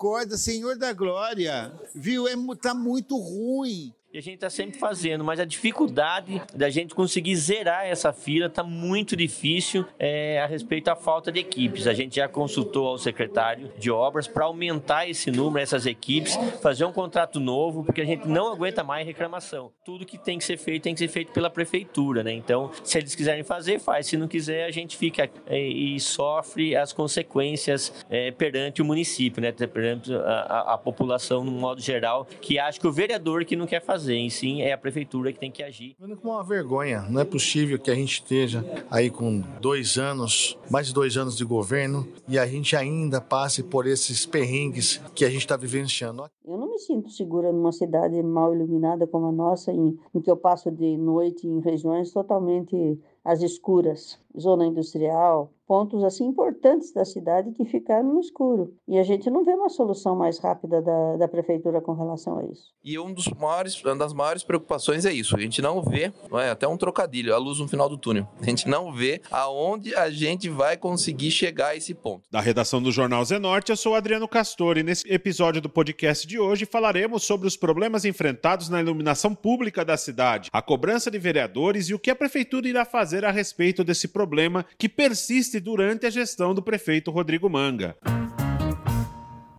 Misericórdia, Senhor da glória. Viu? É, tá muito ruim. E a gente está sempre fazendo, mas a dificuldade da gente conseguir zerar essa fila está muito difícil é, a respeito da falta de equipes. A gente já consultou ao secretário de obras para aumentar esse número, essas equipes, fazer um contrato novo, porque a gente não aguenta mais reclamação. Tudo que tem que ser feito tem que ser feito pela prefeitura, né? Então, se eles quiserem fazer, faz. Se não quiser, a gente fica é, e sofre as consequências é, perante o município, né? Perante a, a, a população, no modo geral, que acha que o vereador que não quer fazer fazer, em sim é a prefeitura que tem que agir. Com uma vergonha, não é possível que a gente esteja aí com dois anos, mais de dois anos de governo e a gente ainda passe por esses perrengues que a gente está vivenciando. Eu não me sinto segura numa cidade mal iluminada como a nossa, em, em que eu passo de noite em regiões totalmente às escuras, zona industrial, pontos assim importantes da cidade que ficaram no escuro. E a gente não vê uma solução mais rápida da, da prefeitura com relação a isso. E um dos maiores, uma das maiores preocupações é isso. A gente não vê, não é até um trocadilho, a luz no final do túnel. A gente não vê aonde a gente vai conseguir chegar a esse ponto. Da redação do Jornal Zenorte, eu sou Adriano Castor e nesse episódio do podcast de hoje falaremos sobre os problemas enfrentados na iluminação pública da cidade, a cobrança de vereadores e o que a prefeitura irá fazer a respeito desse problema que persiste durante a gestão do prefeito Rodrigo Manga.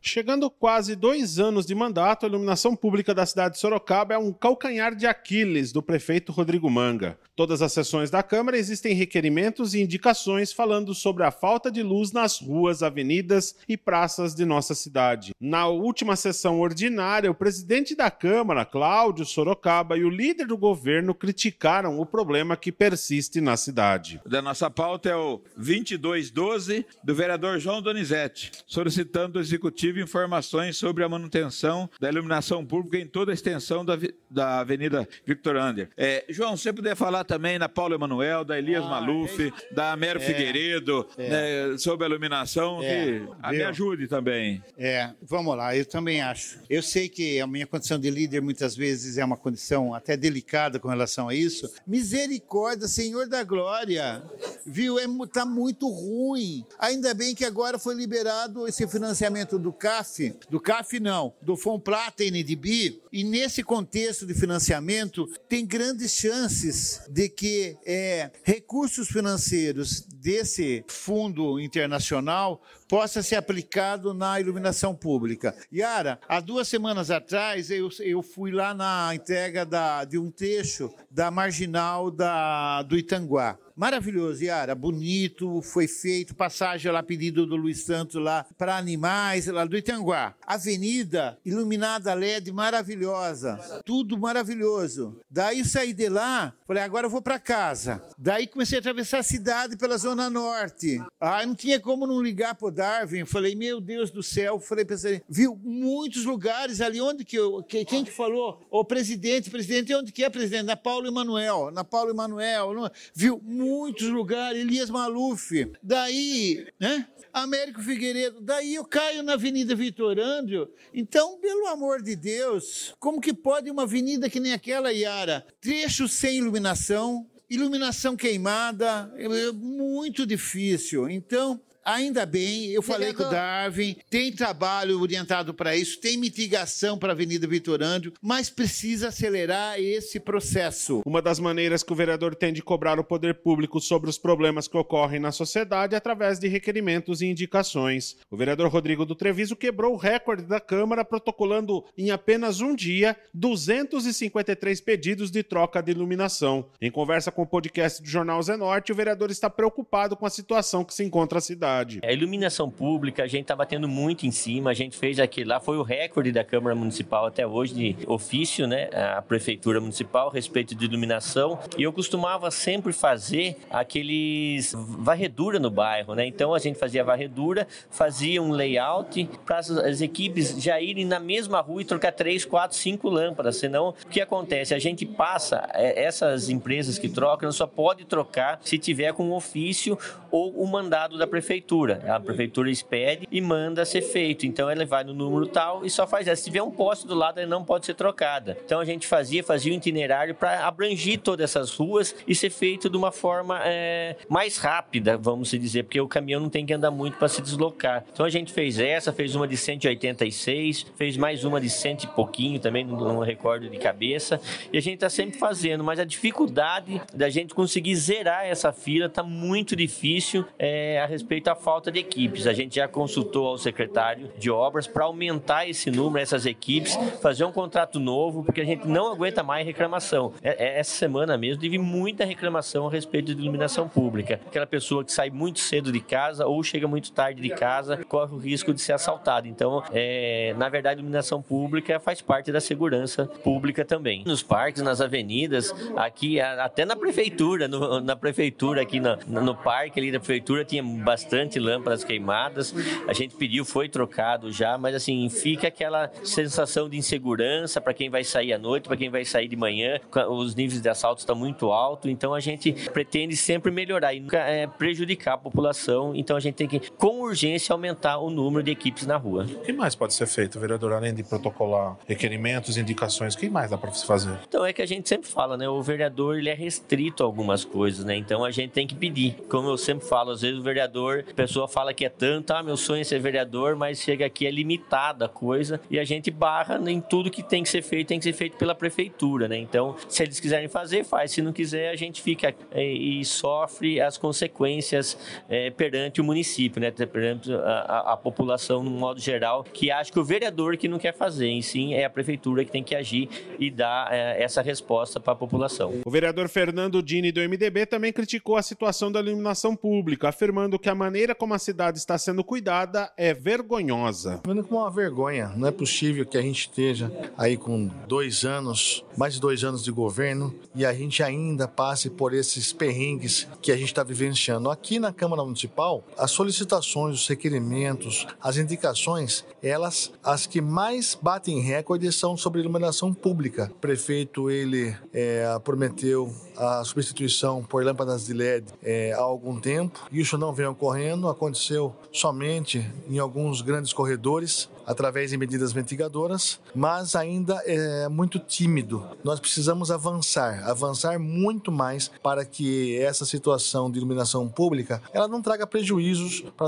Chegando quase dois anos de mandato, a iluminação pública da cidade de Sorocaba é um calcanhar de Aquiles do prefeito Rodrigo Manga. Todas as sessões da Câmara existem requerimentos e indicações falando sobre a falta de luz nas ruas, avenidas e praças de nossa cidade. Na última sessão ordinária, o presidente da Câmara, Cláudio Sorocaba, e o líder do governo criticaram o problema que persiste na cidade. Da nossa pauta é o 2212 do vereador João Donizete, solicitando o executivo tive informações sobre a manutenção da iluminação pública em toda a extensão da, da Avenida Victor Ander. É, João, você puder falar também na Paulo Emanuel, da Elias ah, Maluf, é, da Mero é, Figueiredo, é, né, sobre a iluminação, é, que a me ajude também. É, vamos lá, eu também acho. Eu sei que a minha condição de líder muitas vezes é uma condição até delicada com relação a isso. Misericórdia, Senhor da Glória, viu? É, tá muito ruim. Ainda bem que agora foi liberado esse financiamento do CAF, do CAF não, do Fomplata NDB, e nesse contexto de financiamento tem grandes chances de que é, recursos financeiros desse fundo internacional possa ser aplicado na iluminação pública. Yara, há duas semanas atrás eu, eu fui lá na entrega da, de um trecho da marginal da, do Itanguá. Maravilhoso, Yara, bonito, foi feito, passagem lá, pedido do Luiz Santos lá para animais, lá do Itanguá. Avenida iluminada LED maravilhosa, tudo maravilhoso. Daí eu saí de lá, falei, agora eu vou para casa. Daí comecei a atravessar a cidade pela Zona Norte. Ah, não tinha como não ligar pro Darwin. Falei, meu Deus do céu, falei, pensei, viu muitos lugares ali, onde que eu, que, quem que falou? O presidente, presidente, onde que é presidente? Na Paulo Emanuel, na Paulo Emanuel, viu muitos lugares, Elias Maluf. Daí, né? Américo Figueiredo. Daí eu caio na Avenida Vitor André. Então, pelo amor de Deus, como que pode uma avenida que nem aquela, Yara, trecho sem iluminação, iluminação queimada, é muito difícil. Então, Ainda bem, eu falei com o Darwin, tem trabalho orientado para isso, tem mitigação para a Avenida Vitorândio, mas precisa acelerar esse processo. Uma das maneiras que o vereador tem de cobrar o poder público sobre os problemas que ocorrem na sociedade é através de requerimentos e indicações. O vereador Rodrigo do Treviso quebrou o recorde da Câmara, protocolando em apenas um dia 253 pedidos de troca de iluminação. Em conversa com o podcast do Jornal Zenorte, o vereador está preocupado com a situação que se encontra a cidade cidade. A iluminação pública, a gente está batendo muito em cima, a gente fez aquilo lá, foi o recorde da Câmara Municipal até hoje de ofício, né? A Prefeitura Municipal a respeito de iluminação. E eu costumava sempre fazer aqueles varredura no bairro, né? Então a gente fazia varredura, fazia um layout para as equipes já irem na mesma rua e trocar três, quatro, cinco lâmpadas. Senão, o que acontece? A gente passa, é, essas empresas que trocam, só pode trocar se tiver com um ofício ou o um mandado da prefeitura prefeitura. A prefeitura expede e manda ser feito. Então ela vai no número tal e só faz essa. Se tiver um poste do lado, ela não pode ser trocada. Então a gente fazia, fazia um itinerário para abranger todas essas ruas e ser feito de uma forma é, mais rápida, vamos dizer, porque o caminhão não tem que andar muito para se deslocar. Então a gente fez essa, fez uma de 186, fez mais uma de cento e pouquinho também, não, não recordo de cabeça. E a gente está sempre fazendo, mas a dificuldade da gente conseguir zerar essa fila está muito difícil é, a respeito da falta de equipes. A gente já consultou ao secretário de obras para aumentar esse número, essas equipes, fazer um contrato novo, porque a gente não aguenta mais reclamação. É, é, essa semana mesmo teve muita reclamação a respeito de iluminação pública. Aquela pessoa que sai muito cedo de casa ou chega muito tarde de casa corre o risco de ser assaltado. Então, é, na verdade, iluminação pública faz parte da segurança pública também. Nos parques, nas avenidas, aqui até na prefeitura, no, na prefeitura aqui no, no parque ali da prefeitura tinha bastante lâmpadas queimadas. A gente pediu, foi trocado já, mas assim fica aquela sensação de insegurança para quem vai sair à noite, para quem vai sair de manhã. Os níveis de assalto estão muito altos, então a gente pretende sempre melhorar e nunca é, prejudicar a população. Então a gente tem que, com urgência, aumentar o número de equipes na rua. O que mais pode ser feito, vereador, além de protocolar requerimentos, indicações? O que mais dá para se fazer? Então é que a gente sempre fala, né? O vereador ele é restrito a algumas coisas, né? Então a gente tem que pedir. Como eu sempre falo, às vezes o vereador, a pessoa fala que é tanto, ah, meu sonho é ser vereador, mas chega aqui é limitada a coisa e a gente barra em tudo que tem que ser feito, tem que ser feito pela prefeitura, né? Então, se eles quiserem fazer, faz. Se não quiser, a gente fica é, e sofre as consequências é, perante o município, né? Perante a, a, população, no modo geral, que acha que o vereador que não quer fazer, em sim é a prefeitura que tem que agir e dar é, essa resposta para a população. O vereador Fernando Dini do MDB também criticou a situação da iluminação pública, afirmando que a maneira como a cidade está sendo cuidada é vergonhosa. Vendo como uma vergonha, não é possível que a gente esteja aí com dois anos, mais de dois anos de governo e a gente ainda passe por esses perrengues que a gente está vivenciando. Aqui na Câmara Municipal, as solicitações, os requerimentos, as indicações, elas, as que mais batem recorde são sobre iluminação pública. O prefeito, ele é, prometeu a substituição por lâmpadas de LED é, há algum tempo. Isso não vem ocorrendo, aconteceu somente em alguns grandes corredores através de medidas mitigadoras, mas ainda é muito tímido. Nós precisamos avançar, avançar muito mais para que essa situação de iluminação pública ela não traga prejuízos para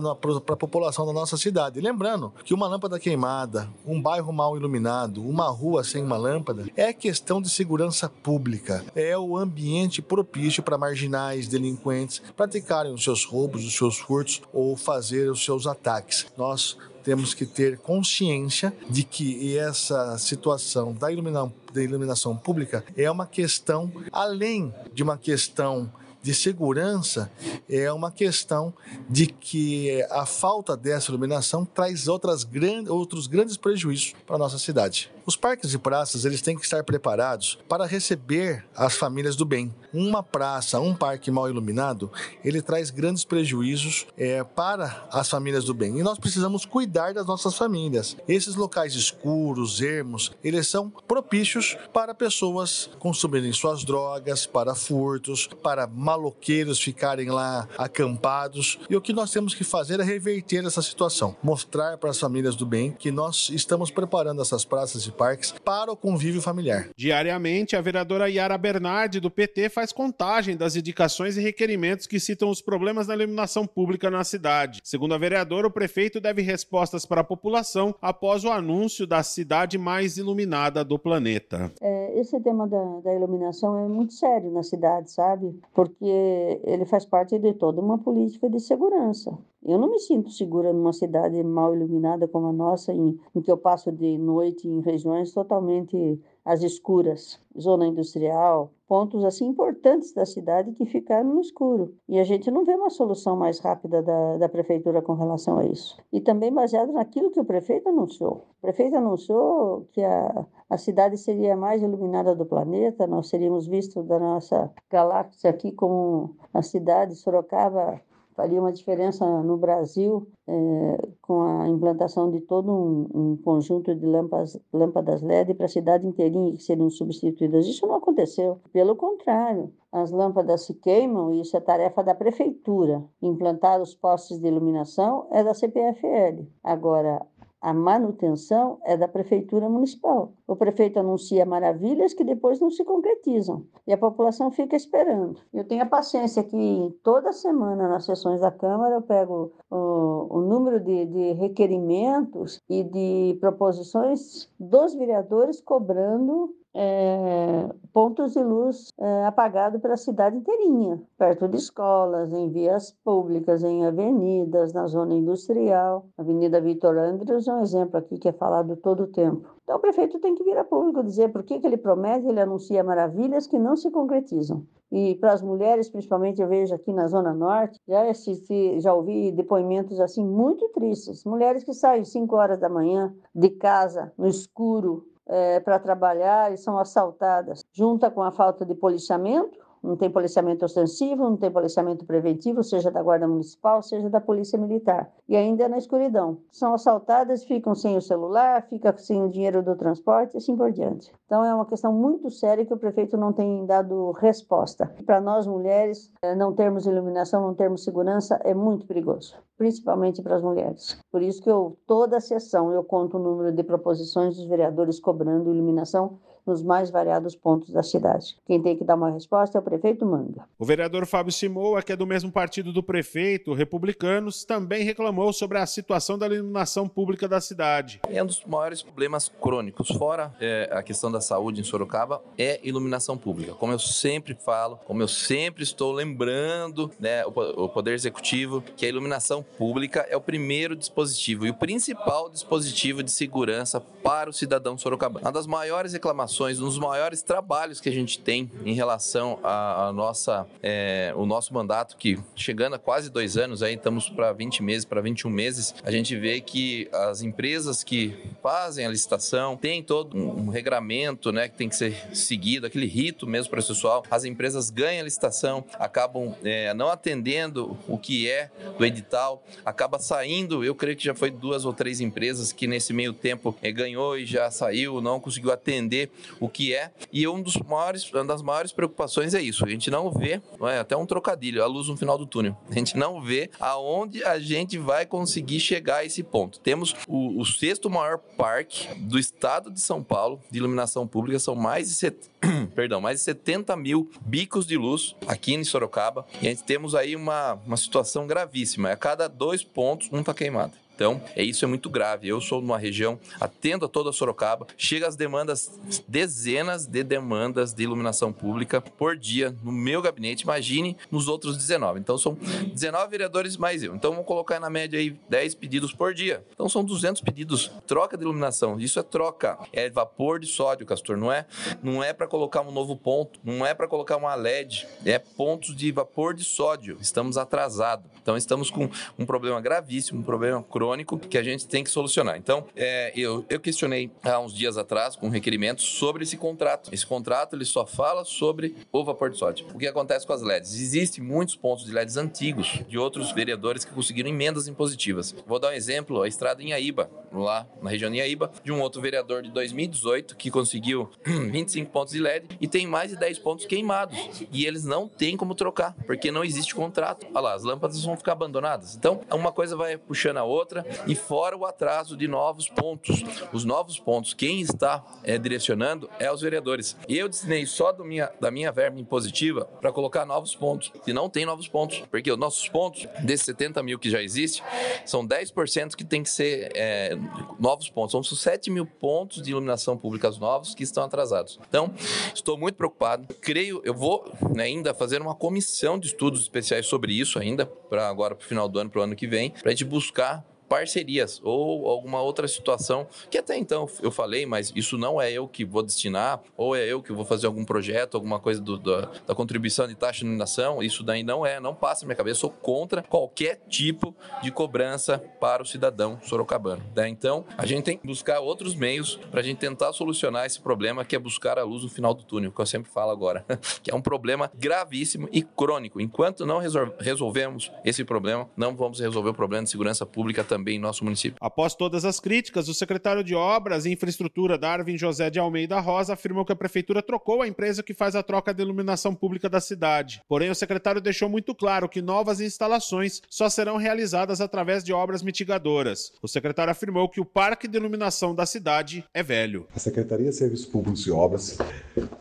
a população da nossa cidade. Lembrando que uma lâmpada queimada, um bairro mal iluminado, uma rua sem uma lâmpada é questão de segurança pública, é o ambiente propício para marginais, delinquentes praticarem os seus roubos, os seus furtos ou fazer os seus ataques. Nós temos que ter consciência de que essa situação da iluminação, da iluminação pública é uma questão além de uma questão de segurança é uma questão de que a falta dessa iluminação traz outras outros grandes prejuízos para a nossa cidade. Os parques e praças eles têm que estar preparados para receber as famílias do bem. Uma praça, um parque mal iluminado, ele traz grandes prejuízos é, para as famílias do bem. E nós precisamos cuidar das nossas famílias. Esses locais escuros, ermos, eles são propícios para pessoas consumirem suas drogas, para furtos, para maloqueiros ficarem lá acampados. E o que nós temos que fazer é reverter essa situação, mostrar para as famílias do bem que nós estamos preparando essas praças e parques para o convívio familiar. Diariamente, a vereadora Yara Bernardi, do PT, faz contagem das indicações e requerimentos que citam os problemas na iluminação pública na cidade. Segundo a vereadora, o prefeito deve respostas para a população após o anúncio da cidade mais iluminada do planeta. É, esse tema da, da iluminação é muito sério na cidade, sabe? Porque ele faz parte de toda uma política de segurança. Eu não me sinto segura numa cidade mal iluminada como a nossa, em, em que eu passo de noite em regiões totalmente às escuras, zona industrial, pontos assim importantes da cidade que ficaram no escuro. E a gente não vê uma solução mais rápida da, da prefeitura com relação a isso. E também baseado naquilo que o prefeito anunciou. O prefeito anunciou que a, a cidade seria a mais iluminada do planeta, nós seríamos vistos da nossa galáxia aqui como a cidade Sorocaba faria uma diferença no Brasil é, com a implantação de todo um, um conjunto de lâmpadas, lâmpadas LED para a cidade inteirinha que seriam substituídas. Isso não aconteceu. Pelo contrário, as lâmpadas se queimam e isso é tarefa da prefeitura. Implantar os postes de iluminação é da CPFL. Agora, a manutenção é da prefeitura municipal. O prefeito anuncia maravilhas que depois não se concretizam e a população fica esperando. Eu tenho a paciência que toda semana nas sessões da Câmara eu pego o, o número de, de requerimentos e de proposições dos vereadores cobrando é, pontos de luz é, apagados pela cidade inteirinha, perto de escolas, em vias públicas, em avenidas, na zona industrial. Avenida Vitor Andrews é um exemplo aqui que é falado todo o tempo. Então o prefeito tem que vir a público dizer por que, que ele promete, ele anuncia maravilhas que não se concretizam. E para as mulheres, principalmente, eu vejo aqui na Zona Norte, já assisti, já ouvi depoimentos assim muito tristes. Mulheres que saem 5 horas da manhã de casa, no escuro, é, para trabalhar e são assaltadas, junta com a falta de policiamento, não tem policiamento ostensivo, não tem policiamento preventivo, seja da Guarda Municipal, seja da Polícia Militar. E ainda na escuridão. São assaltadas, ficam sem o celular, ficam sem o dinheiro do transporte e assim por diante. Então é uma questão muito séria que o prefeito não tem dado resposta. Para nós mulheres, é, não termos iluminação, não termos segurança é muito perigoso, principalmente para as mulheres. Por isso que eu toda a sessão eu conto o número de proposições dos vereadores cobrando iluminação nos mais variados pontos da cidade. Quem tem que dar uma resposta é o prefeito Manga. O vereador Fábio Simoa, que é do mesmo partido do prefeito, Republicanos, também reclamou sobre a situação da iluminação pública da cidade. É um dos maiores problemas crônicos, fora é, a questão da saúde em Sorocaba, é iluminação pública. Como eu sempre falo, como eu sempre estou lembrando, né, o, o Poder Executivo, que a iluminação pública é o primeiro dispositivo e o principal dispositivo de segurança para o cidadão sorocabano. Uma das maiores reclamações informações, nos maiores trabalhos que a gente tem em relação a nossa, é, o nosso mandato, que chegando a quase dois anos, aí estamos para 20 meses, para 21 meses, a gente vê que as empresas que fazem a licitação têm todo um, um regramento né, que tem que ser seguido, aquele rito mesmo processual. As empresas ganham a licitação, acabam é, não atendendo o que é do edital, acaba saindo, eu creio que já foi duas ou três empresas que nesse meio tempo é, ganhou e já saiu, não conseguiu atender o que é. E um dos maiores, uma das maiores preocupações é isso. A gente não vê, não é até um trocadilho, a luz no final do túnel. A gente não vê aonde a gente vai conseguir chegar a esse ponto. Temos o, o sexto maior parque do estado de São Paulo de iluminação pública, são mais de set... perdão, mais de 70 mil bicos de luz aqui em Sorocaba. E a gente temos aí uma, uma situação gravíssima. A cada dois pontos, um está queimado. Então, é isso é muito grave. Eu sou numa região, atendo a toda Sorocaba, chega as demandas, dezenas de demandas de iluminação pública por dia no meu gabinete. Imagine nos outros 19. Então, são 19 vereadores mais eu. Então, vamos colocar na média aí 10 pedidos por dia. Então, são 200 pedidos. Troca de iluminação. Isso é troca. É vapor de sódio, Castor. Não é, não é para colocar um novo ponto. Não é para colocar uma LED. É pontos de vapor de sódio. Estamos atrasados. Então, estamos com um problema gravíssimo, um problema crônico que a gente tem que solucionar. Então, é, eu, eu questionei há uns dias atrás com um requerimento sobre esse contrato. Esse contrato ele só fala sobre o vapor de sódio. O que acontece com as LEDs? Existem muitos pontos de LEDs antigos de outros vereadores que conseguiram emendas impositivas. Vou dar um exemplo, a estrada em Aíba, lá na região de Aíba, de um outro vereador de 2018 que conseguiu 25 pontos de LED e tem mais de 10 pontos queimados. E eles não têm como trocar, porque não existe contrato. Olha lá, as lâmpadas vão ficar abandonadas. Então, uma coisa vai puxando a outra e fora o atraso de novos pontos. Os novos pontos, quem está é, direcionando é os vereadores. Eu destinei só minha, da minha verba impositiva para colocar novos pontos. E não tem novos pontos, porque os nossos pontos, desses 70 mil que já existe, são 10% que tem que ser é, novos pontos. São 7 mil pontos de iluminação pública novos que estão atrasados. Então, estou muito preocupado. Creio, eu vou né, ainda fazer uma comissão de estudos especiais sobre isso ainda, para agora, para o final do ano, para o ano que vem, para a gente buscar parcerias ou alguma outra situação que até então eu falei, mas isso não é eu que vou destinar, ou é eu que vou fazer algum projeto, alguma coisa do, da, da, contribuição de taxa de iluminação, isso daí não é, não passa na minha cabeça, eu sou contra qualquer tipo de cobrança para o cidadão sorocabano. Né? Então, a gente tem que buscar outros meios para a gente tentar solucionar esse problema que é buscar a luz no final do túnel, que eu sempre falo agora, que é um problema gravíssimo e crônico. Enquanto não resolvemos esse problema, não vamos resolver o problema de segurança pública também em nosso município. Após todas as críticas, o secretário de Obras e Infraestrutura, Darwin José de Almeida Rosa, afirmou que a prefeitura trocou a empresa que faz a troca de iluminação pública da cidade. Porém, o secretário deixou muito claro que novas instalações só serão realizadas através de obras mitigadoras. O secretário afirmou que o parque de iluminação da cidade é velho. A Secretaria de Serviços Públicos e Obras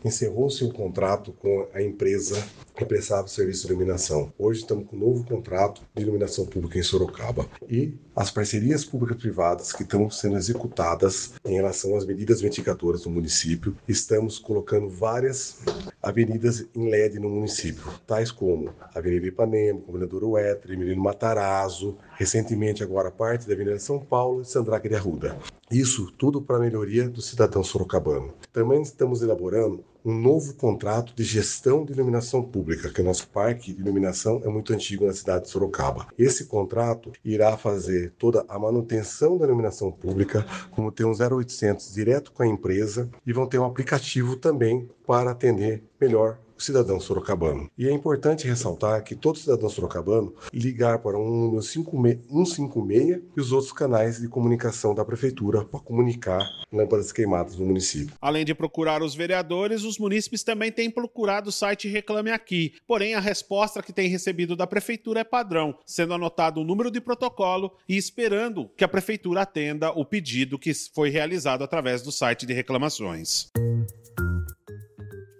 encerrou seu contrato com a empresa que prestava serviço de iluminação. Hoje estamos com um novo contrato de iluminação pública em Sorocaba. E as parcerias públicas-privadas que estão sendo executadas em relação às medidas mitigadoras do município, estamos colocando várias avenidas em LED no município, tais como Avenida Ipanema, Comendador Uetre, Menino Matarazzo, recentemente agora parte da Avenida São Paulo e Sandraque de Arruda. Isso tudo para a melhoria do cidadão sorocabano. Também estamos elaborando um novo contrato de gestão de iluminação pública, que o nosso parque de iluminação é muito antigo na cidade de Sorocaba. Esse contrato irá fazer toda a manutenção da iluminação pública, como ter um 0800 direto com a empresa e vão ter um aplicativo também para atender melhor cidadão sorocabano. E é importante ressaltar que todo cidadão sorocabano ligar para um número 156 e os outros canais de comunicação da prefeitura para comunicar lâmpadas queimadas no município. Além de procurar os vereadores, os munícipes também têm procurado o site Reclame Aqui. Porém, a resposta que tem recebido da prefeitura é padrão, sendo anotado o número de protocolo e esperando que a prefeitura atenda o pedido que foi realizado através do site de reclamações.